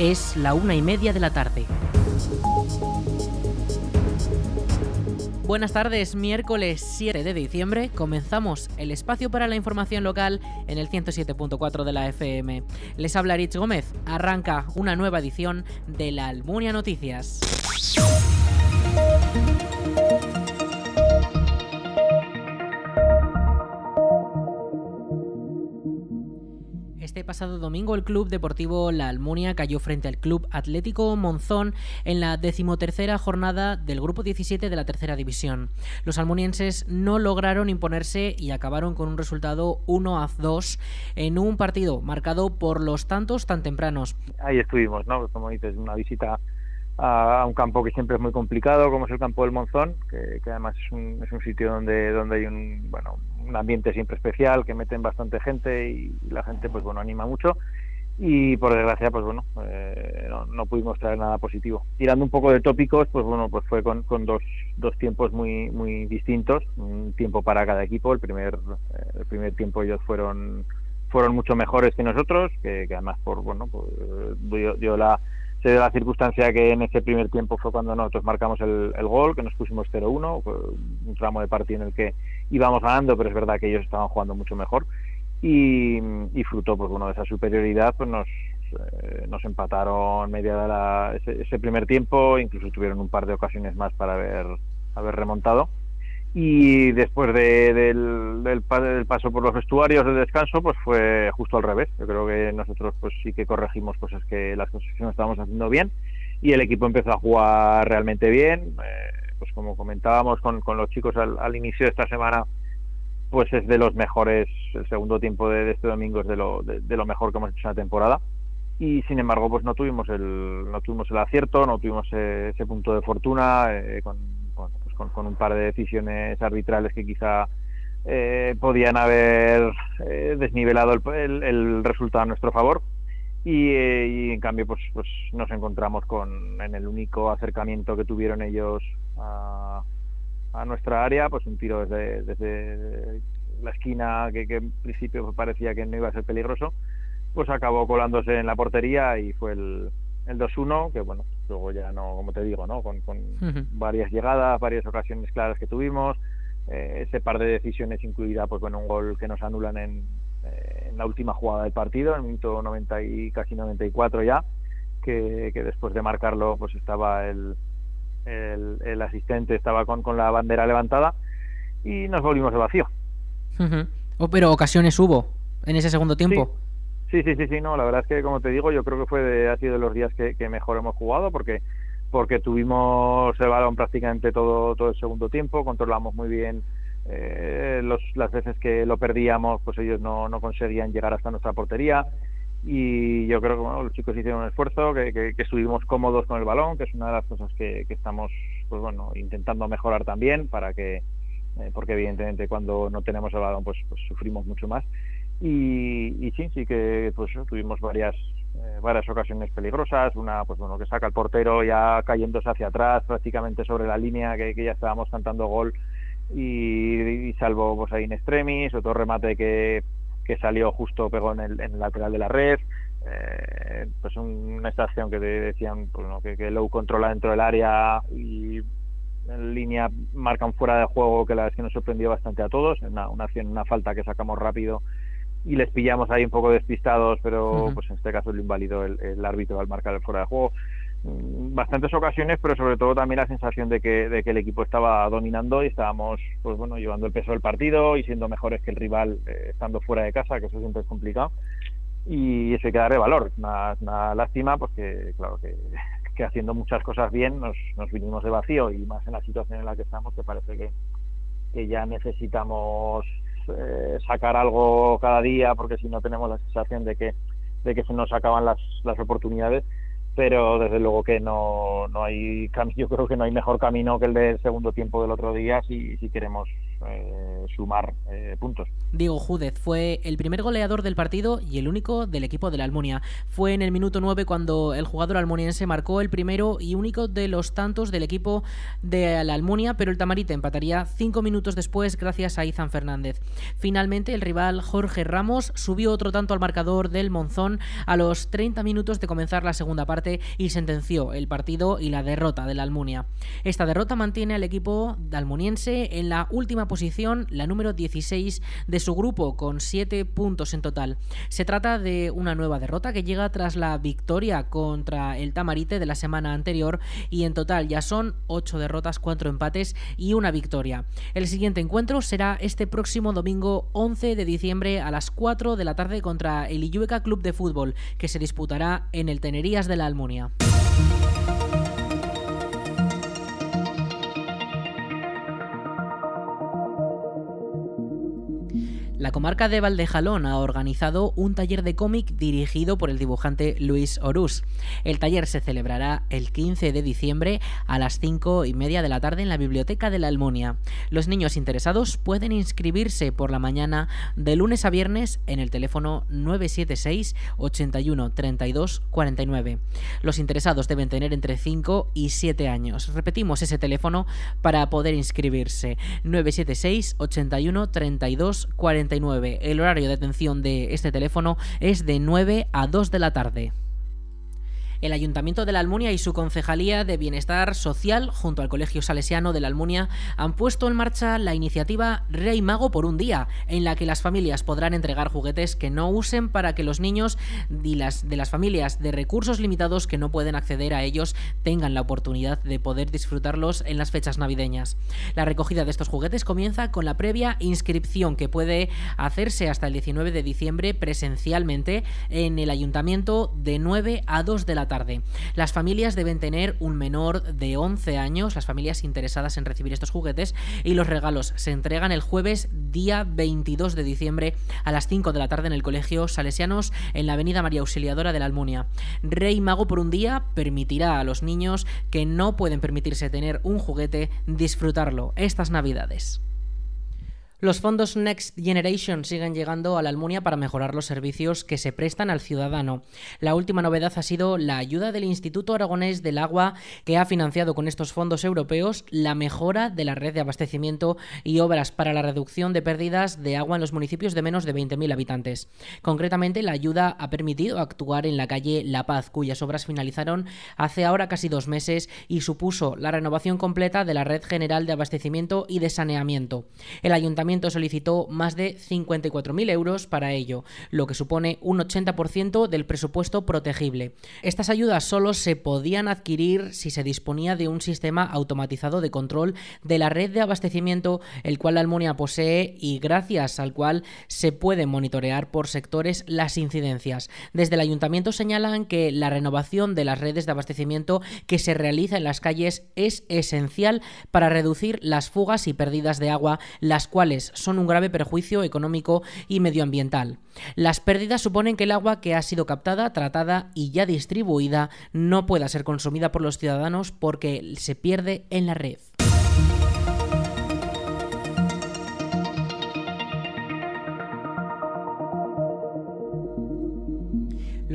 Es la una y media de la tarde. Buenas tardes, miércoles 7 de diciembre comenzamos el espacio para la información local en el 107.4 de la FM. Les habla Rich Gómez, arranca una nueva edición de la Almunia Noticias. Pasado domingo el Club Deportivo La Almunia cayó frente al Club Atlético Monzón en la decimotercera jornada del Grupo 17 de la Tercera División. Los almunienses no lograron imponerse y acabaron con un resultado 1 a 2 en un partido marcado por los tantos tan tempranos. Ahí estuvimos, ¿no? Como dices, una visita a un campo que siempre es muy complicado, como es el campo del Monzón, que, además es un, es un, sitio donde, donde hay un, bueno, un ambiente siempre especial, que meten bastante gente y la gente pues bueno anima mucho. Y por desgracia pues bueno eh, no, pudimos traer nada positivo. Tirando un poco de tópicos pues bueno pues fue con, con dos, dos tiempos muy muy distintos. Un tiempo para cada equipo. El primer eh, el primer tiempo ellos fueron fueron mucho mejores que nosotros que, además por bueno pues, dio la se dio la circunstancia que en ese primer tiempo fue cuando nosotros marcamos el, gol, que nos pusimos 0-1, un tramo de partido en el que íbamos ganando, pero es verdad que ellos estaban jugando mucho mejor. Y, fruto pues, de esa superioridad, pues nos, eh, nos empataron media de la, ese, primer tiempo, incluso tuvieron un par de ocasiones más para haber, haber remontado y después del, del, paso por los vestuarios de descanso pues fue justo al revés. Yo creo que nosotros pues sí que corregimos cosas que las cosas que no estábamos haciendo bien y el equipo empezó a jugar realmente bien. Eh, pues como comentábamos con, con los chicos al, inicio de esta semana pues es de los mejores el segundo tiempo de, este domingo es de lo, de, lo mejor que hemos hecho en la temporada. Y sin embargo pues no tuvimos el no tuvimos el acierto no tuvimos ese, punto de fortuna eh, con con, un par de decisiones arbitrales que quizá eh, podían haber eh, desnivelado el, resultado a nuestro favor. Eh, y, en cambio pues, pues nos encontramos con en el único acercamiento que tuvieron ellos a, nuestra área pues un tiro desde, desde la esquina que, que, en principio parecía que no iba a ser peligroso pues acabó colándose en la portería y fue el, el 2-1, que bueno, luego ya no, como te digo, ¿no? Con, varias llegadas, varias ocasiones claras que tuvimos, eh, ese par de decisiones incluida, pues bueno, un gol que nos anulan en, eh, en la última jugada del partido, en el minuto 90 y casi 94 ya, que, que después de marcarlo, pues estaba el, el, asistente, estaba con, con la bandera levantada y nos volvimos de vacío. oh, pero ocasiones hubo en ese segundo tiempo. Sí, sí, sí, sí, no, la verdad es que como te digo, yo creo que fue de, ha sido de los días que, mejor hemos jugado porque porque tuvimos el balón prácticamente todo todo el segundo tiempo, controlamos muy bien eh, los, las veces que lo perdíamos, pues ellos no, no conseguían llegar hasta nuestra portería y yo creo que los chicos hicieron un esfuerzo, que, que, estuvimos cómodos con el balón, que es una de las cosas que, que estamos pues bueno intentando mejorar también para que eh, porque evidentemente cuando no tenemos el balón pues, pues sufrimos mucho más y, sí, sí que pues tuvimos varias eh, varias ocasiones peligrosas, una pues bueno que saca el portero ya cayéndose hacia atrás prácticamente sobre la línea que, ya estábamos cantando gol. Y, salvo pues ahí en extremis, otro remate que, que salió justo pegó en el, en el lateral de la red, eh, pues una estación que decían pues, que, que Low controla dentro del área y en línea marcan fuera de juego que la verdad es que nos sorprendió bastante a todos, una, una, una falta que sacamos rápido y les pillamos ahí un poco despistados, pero pues en este caso lo invalidó el, árbitro al marcar el fuera de juego. Mm, bastantes ocasiones, pero sobre todo también la sensación de que, de que el equipo estaba dominando y estábamos pues bueno llevando el peso del partido y siendo mejores que el rival eh, estando fuera de casa, que eso siempre es complicado. Y eso hay que darle valor. Una, una lástima, pues que claro que, que haciendo muchas cosas bien nos, nos vinimos de vacío y más en la situación en la que estamos, que parece que, que ya necesitamos eh, sacar algo cada día porque si no tenemos la sensación de que de que se nos acaban las, las oportunidades pero desde luego que no, no hay yo creo que no hay mejor camino que el del segundo tiempo del otro día si, si queremos eh, sumar eh, puntos. Diego Júdez fue el primer goleador del partido y el único del equipo de la Almunia. Fue en el minuto 9 cuando el jugador almuniense marcó el primero y único de los tantos del equipo de la Almunia, pero el Tamarite empataría cinco minutos después gracias a Izan Fernández. Finalmente, el rival Jorge Ramos subió otro tanto al marcador del Monzón a los 30 minutos de comenzar la segunda parte y sentenció el partido y la derrota de la Almunia. Esta derrota mantiene al equipo almuniense en la última posición, la número 16 de su grupo, con 7 puntos en total. Se trata de una nueva derrota que llega tras la victoria contra el Tamarite de la semana anterior y en total ya son 8 derrotas, 4 empates y una victoria. El siguiente encuentro será este próximo domingo 11 de diciembre a las 4 de la tarde contra el Illueca Club de Fútbol, que se disputará en el Tenerías de la Almunia. La comarca de Valdejalón ha organizado un taller de cómic dirigido por el dibujante Luis Orús. El taller se celebrará el 15 de diciembre a las 5 y media de la tarde en la Biblioteca de la Almunia. Los niños interesados pueden inscribirse por la mañana de lunes a viernes en el teléfono 976 81 32 49. Los interesados deben tener entre 5 y 7 años. Repetimos ese teléfono para poder inscribirse. 976 81 32 49. El horario de atención de este teléfono es de 9 a 2 de la tarde el Ayuntamiento de la Almunia y su Concejalía de Bienestar Social, junto al Colegio Salesiano de la Almunia, han puesto en marcha la iniciativa Rey Mago por un día, en la que las familias podrán entregar juguetes que no usen para que los niños de las, de las familias de recursos limitados que no pueden acceder a ellos tengan la oportunidad de poder disfrutarlos en las fechas navideñas. La recogida de estos juguetes comienza con la previa inscripción que puede hacerse hasta el 19 de diciembre presencialmente en el Ayuntamiento de 9 a 2 de la tarde. Las familias deben tener un menor de 11 años, las familias interesadas en recibir estos juguetes, y los regalos se entregan el jueves día 22 de diciembre a las 5 de la tarde en el Colegio Salesianos en la Avenida María Auxiliadora de la Almunia. Rey Mago por un día permitirá a los niños que no pueden permitirse tener un juguete disfrutarlo estas Navidades. Los fondos Next Generation siguen llegando a la Almunia para mejorar los servicios que se prestan al ciudadano. La última novedad ha sido la ayuda del Instituto Aragonés del Agua, que ha financiado con estos fondos europeos la mejora de la red de abastecimiento y obras para la reducción de pérdidas de agua en los municipios de menos de 20.000 habitantes. Concretamente, la ayuda ha permitido actuar en la calle La Paz, cuyas obras finalizaron hace ahora casi dos meses y supuso la renovación completa de la red general de abastecimiento y de saneamiento. El ayuntamiento solicitó más de 54.000 euros para ello, lo que supone un 80% del presupuesto protegible. Estas ayudas solo se podían adquirir si se disponía de un sistema automatizado de control de la red de abastecimiento, el cual la Almunia posee y gracias al cual se pueden monitorear por sectores las incidencias. Desde el ayuntamiento señalan que la renovación de las redes de abastecimiento que se realiza en las calles es esencial para reducir las fugas y pérdidas de agua, las cuales son un grave perjuicio económico y medioambiental. Las pérdidas suponen que el agua que ha sido captada, tratada y ya distribuida no pueda ser consumida por los ciudadanos porque se pierde en la red.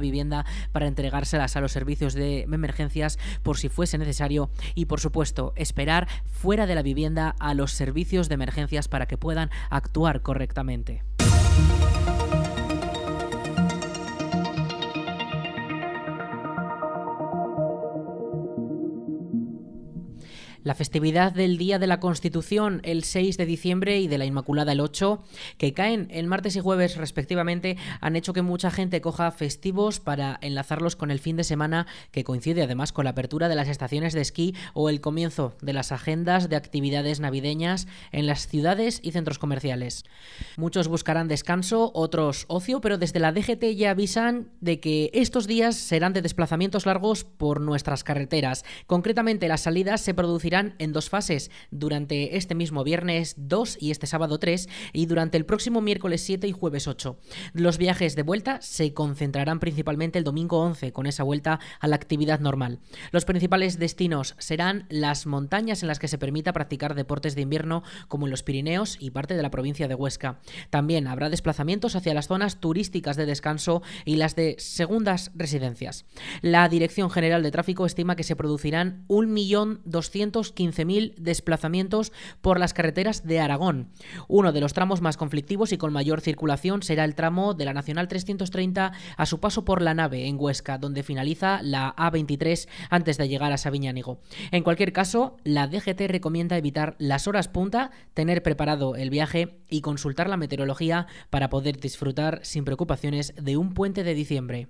vivienda para entregárselas a los servicios de emergencias por si fuese necesario y por supuesto esperar fuera de la vivienda a los servicios de emergencias para que puedan actuar correctamente. La festividad del Día de la Constitución el 6 de diciembre y de la Inmaculada el 8, que caen el martes y jueves respectivamente, han hecho que mucha gente coja festivos para enlazarlos con el fin de semana que coincide además con la apertura de las estaciones de esquí o el comienzo de las agendas de actividades navideñas en las ciudades y centros comerciales. Muchos buscarán descanso, otros ocio, pero desde la DGT ya avisan de que estos días serán de desplazamientos largos por nuestras carreteras. Concretamente las salidas se producirán en dos fases, durante este mismo viernes 2 y este sábado 3, y durante el próximo miércoles 7 y jueves 8. Los viajes de vuelta se concentrarán principalmente el domingo 11, con esa vuelta a la actividad normal. Los principales destinos serán las montañas en las que se permita practicar deportes de invierno, como en los Pirineos y parte de la provincia de Huesca. También habrá desplazamientos hacia las zonas turísticas de descanso y las de segundas residencias. La Dirección General de Tráfico estima que se producirán 1.215.000 desplazamientos por las carreteras de Aragón. Uno de los tramos más conflictivos y con mayor circulación será el tramo de la Nacional 330 a su paso por la nave en Huesca, donde finaliza la A23 antes de llegar a Sabiñánigo. En cualquier caso, la DGT recomienda evitar las horas punta, tener preparado el viaje y consultar la meteorología para poder disfrutar sin preocupaciones de un puente de diciembre.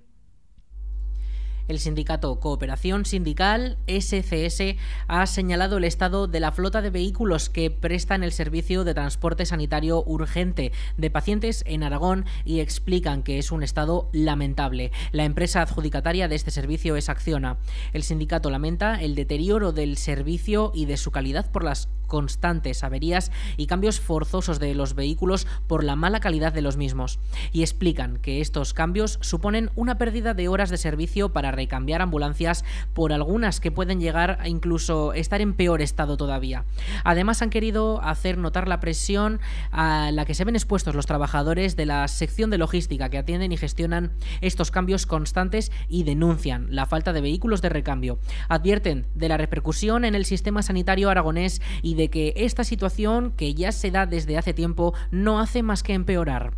El sindicato Cooperación Sindical SCS ha señalado el estado de la flota de vehículos que prestan el servicio de transporte sanitario urgente de pacientes en Aragón y explican que es un estado lamentable. La empresa adjudicataria de este servicio es Acciona. El sindicato lamenta el deterioro del servicio y de su calidad por las constantes averías y cambios forzosos de los vehículos por la mala calidad de los mismos. Y explican que estos cambios suponen una pérdida de horas de servicio para recambiar ambulancias por algunas que pueden llegar a incluso estar en peor estado todavía. Además han querido hacer notar la presión a la que se ven expuestos los trabajadores de la sección de logística que atienden y gestionan estos cambios constantes y denuncian la falta de vehículos de recambio. Advierten de la repercusión en el sistema sanitario aragonés y de que esta situación, que ya se da desde hace tiempo, no hace más que empeorar.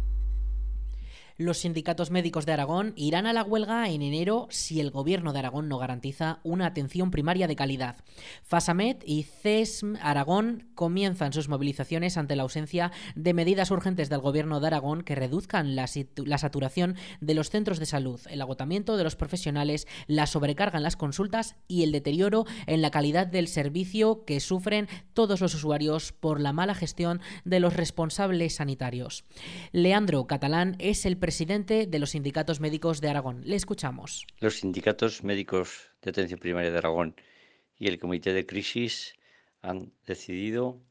Los sindicatos médicos de Aragón irán a la huelga en enero si el gobierno de Aragón no garantiza una atención primaria de calidad. FASAMED y CESM Aragón comienzan sus movilizaciones ante la ausencia de medidas urgentes del gobierno de Aragón que reduzcan la, la saturación de los centros de salud, el agotamiento de los profesionales, la sobrecarga en las consultas y el deterioro en la calidad del servicio que sufren todos los usuarios por la mala gestión de los responsables sanitarios. Leandro Catalán es el presidente presidente de los sindicatos médicos de Aragón. Le escuchamos. Los sindicatos médicos de atención primaria de Aragón y el Comité de Crisis han decidido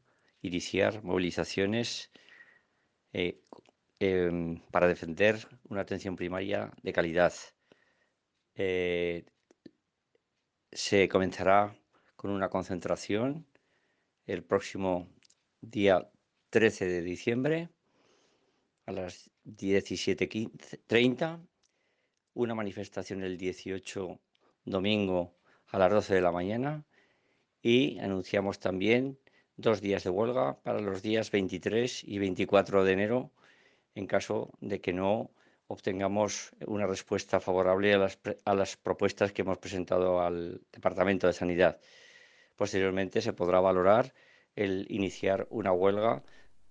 iniciar movilizaciones eh, em, para defender una atención primaria de calidad. Eh, se comenzará con una concentración el próximo día 13 de diciembre a las 17.30, una manifestación el 18 domingo a las 12 de la mañana y anunciamos también dos días de huelga para los días 23 y 24 de enero en caso de que no obtengamos una respuesta favorable a las, a las propuestas que hemos presentado al Departamento de Sanidad. Posteriormente se podrá valorar el iniciar una huelga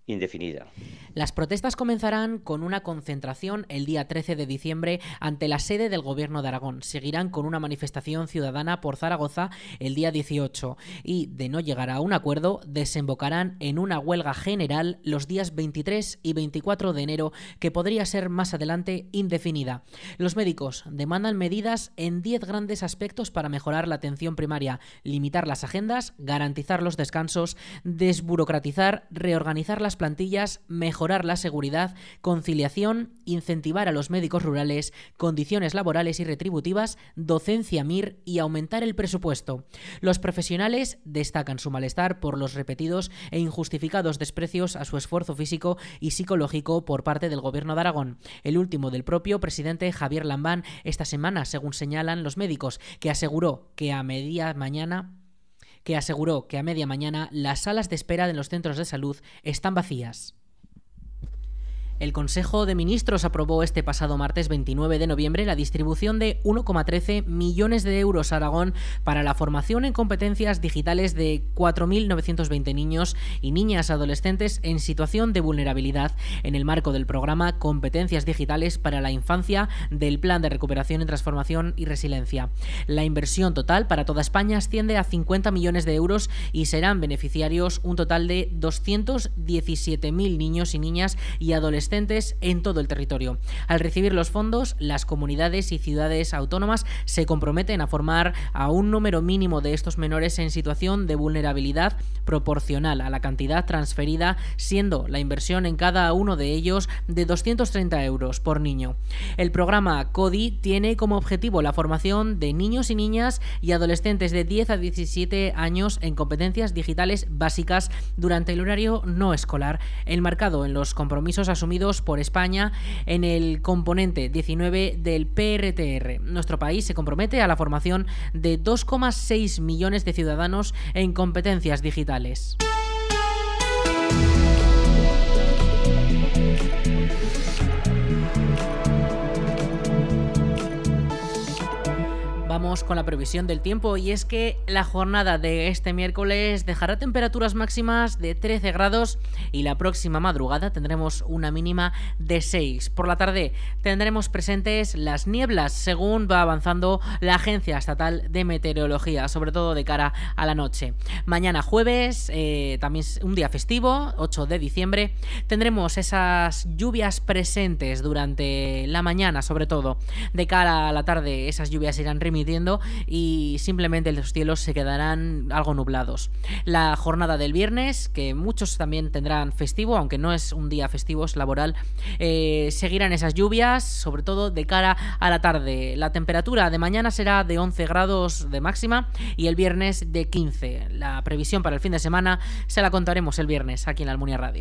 indefinida. Las protestas comenzarán con una concentración el día 13 de diciembre ante la sede del Gobierno de Aragón. Seguirán con una manifestación ciudadana por Zaragoza el día 18 y, de no llegar a un acuerdo, desembocarán en una huelga general los días 23 y 24 de enero que podría ser más adelante indefinida. Los médicos demandan medidas en 10 grandes aspectos para mejorar la atención primaria, limitar las agendas, garantizar los descansos, desburocratizar, reorganizar las plantillas, mejorar la seguridad, conciliación, incentivar a los médicos rurales, condiciones laborales y retributivas, docencia MIR y aumentar el presupuesto. Los profesionales destacan su malestar por los repetidos e injustificados desprecios a su esfuerzo físico y psicológico por parte del Gobierno de Aragón. El último del propio presidente Javier Lambán esta semana, según señalan los médicos, que aseguró que a media mañana que aseguró que a media mañana las salas de espera de los centros de salud están vacías. El Consejo de Ministros aprobó este pasado martes 29 de noviembre la distribución de 1,13 millones de euros a Aragón para la formación en competencias digitales de 4.920 niños y niñas adolescentes en situación de vulnerabilidad en el marco del programa Competencias Digitales para la Infancia del Plan de Recuperación y Transformación y Resiliencia. La inversión total para toda España asciende a 50 millones de euros y serán beneficiarios un total de 217.000 niños y niñas y adolescentes adolescentes en todo el territorio. Al recibir los fondos, las comunidades y ciudades autónomas se comprometen a formar a un número mínimo de estos menores en situación de vulnerabilidad proporcional a la cantidad transferida, siendo la inversión en cada uno de ellos de 230 euros por niño. El programa CODI tiene como objetivo la formación de niños y niñas y adolescentes de 10 a 17 años en competencias digitales básicas durante el horario no escolar, enmarcado en los compromisos asumidos por España en el componente 19 del PRTR. Nuestro país se compromete a la formación de 2,6 millones de ciudadanos en competencias digitales. Con la previsión del tiempo y es que la jornada de este miércoles dejará temperaturas máximas de 13 grados y la próxima madrugada tendremos una mínima de 6. Por la tarde tendremos presentes las nieblas según va avanzando la Agencia Estatal de Meteorología, sobre todo de cara a la noche. Mañana jueves, eh, también un día festivo, 8 de diciembre, tendremos esas lluvias presentes durante la mañana, sobre todo. De cara a la tarde esas lluvias irán y simplemente los cielos se quedarán algo nublados. La jornada del viernes, que muchos también tendrán festivo, aunque no es un día festivo, es laboral, eh, seguirán esas lluvias, sobre todo de cara a la tarde. La temperatura de mañana será de 11 grados de máxima y el viernes de 15. La previsión para el fin de semana se la contaremos el viernes aquí en Almunia Radio.